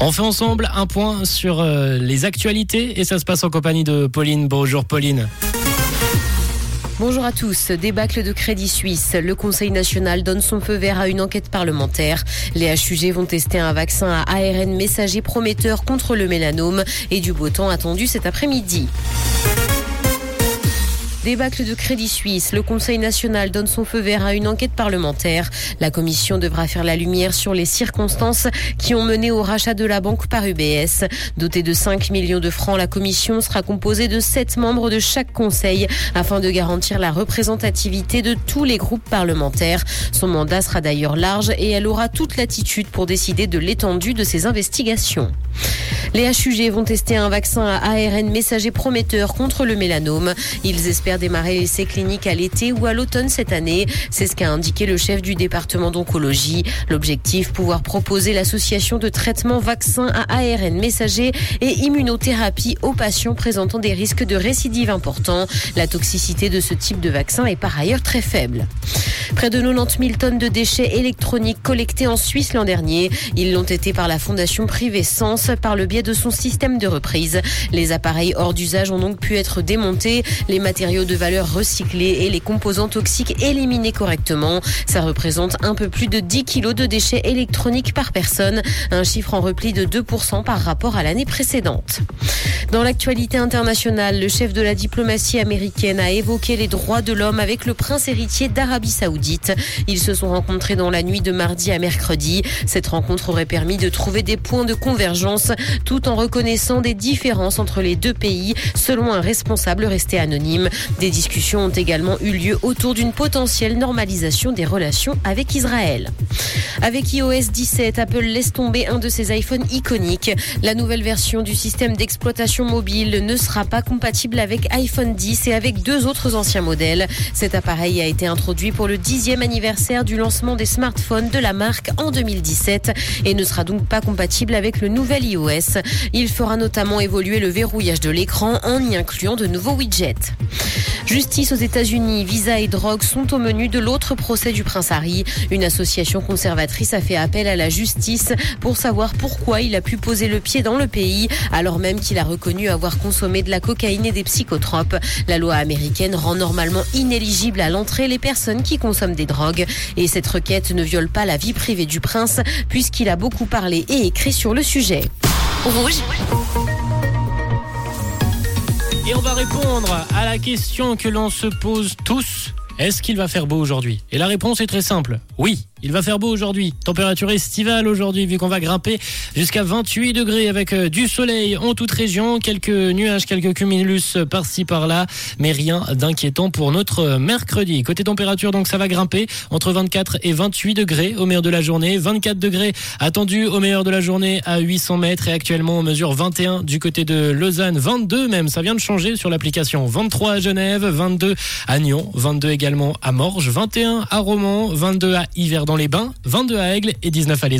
On fait ensemble un point sur euh, les actualités et ça se passe en compagnie de Pauline. Bonjour Pauline. Bonjour à tous. Débâcle de Crédit Suisse. Le Conseil national donne son feu vert à une enquête parlementaire. Les HUG vont tester un vaccin à ARN messager prometteur contre le mélanome et du beau temps attendu cet après-midi. Débâcle de Crédit Suisse. Le Conseil national donne son feu vert à une enquête parlementaire. La commission devra faire la lumière sur les circonstances qui ont mené au rachat de la banque par UBS. Dotée de 5 millions de francs, la commission sera composée de 7 membres de chaque conseil afin de garantir la représentativité de tous les groupes parlementaires. Son mandat sera d'ailleurs large et elle aura toute latitude pour décider de l'étendue de ses investigations. Les HUG vont tester un vaccin à ARN messager prometteur contre le mélanome. Ils espèrent démarrer l'essai clinique à l'été ou à l'automne cette année. C'est ce qu'a indiqué le chef du département d'oncologie. L'objectif, pouvoir proposer l'association de traitement vaccin à ARN messager et immunothérapie aux patients présentant des risques de récidive importants. La toxicité de ce type de vaccin est par ailleurs très faible. Près de 90 000 tonnes de déchets électroniques collectés en Suisse l'an dernier. Ils l'ont été par la fondation privée Sens par le biais de son système de reprise. Les appareils hors d'usage ont donc pu être démontés, les matériaux de valeur recyclés et les composants toxiques éliminés correctement. Ça représente un peu plus de 10 kilos de déchets électroniques par personne, un chiffre en repli de 2% par rapport à l'année précédente. Dans l'actualité internationale, le chef de la diplomatie américaine a évoqué les droits de l'homme avec le prince héritier d'Arabie saoudite. Ils se sont rencontrés dans la nuit de mardi à mercredi. Cette rencontre aurait permis de trouver des points de convergence tout en reconnaissant des différences entre les deux pays, selon un responsable resté anonyme. Des discussions ont également eu lieu autour d'une potentielle normalisation des relations avec Israël. Avec iOS 17, Apple laisse tomber un de ses iPhones iconiques. La nouvelle version du système d'exploitation mobile ne sera pas compatible avec iPhone 10 et avec deux autres anciens modèles. Cet appareil a été introduit pour le dixième anniversaire du lancement des smartphones de la marque en 2017 et ne sera donc pas compatible avec le nouvel iOS. Il fera notamment évoluer le verrouillage de l'écran en y incluant de nouveaux widgets. Justice aux États-Unis, visa et drogue sont au menu de l'autre procès du prince Harry. Une association conservatrice a fait appel à la justice pour savoir pourquoi il a pu poser le pied dans le pays alors même qu'il a reconnu avoir consommé de la cocaïne et des psychotropes. La loi américaine rend normalement inéligible à l'entrée les personnes qui consomment des drogues et cette requête ne viole pas la vie privée du prince puisqu'il a beaucoup parlé et écrit sur le sujet. Et on va répondre à la question que l'on se pose tous. Est-ce qu'il va faire beau aujourd'hui? Et la réponse est très simple. Oui. Il va faire beau aujourd'hui. Température estivale aujourd'hui, vu qu'on va grimper jusqu'à 28 degrés avec euh, du soleil en toute région. Quelques nuages, quelques cumulus par-ci par-là, mais rien d'inquiétant pour notre mercredi. Côté température, donc ça va grimper entre 24 et 28 degrés au meilleur de la journée. 24 degrés attendus au meilleur de la journée à 800 mètres et actuellement on mesure 21 du côté de Lausanne, 22 même. Ça vient de changer sur l'application. 23 à Genève, 22 à Nyon, 22 également à Morges, 21 à Romans, 22 à Yverdon dans les Bains, 22 à Aigle et 19 à Les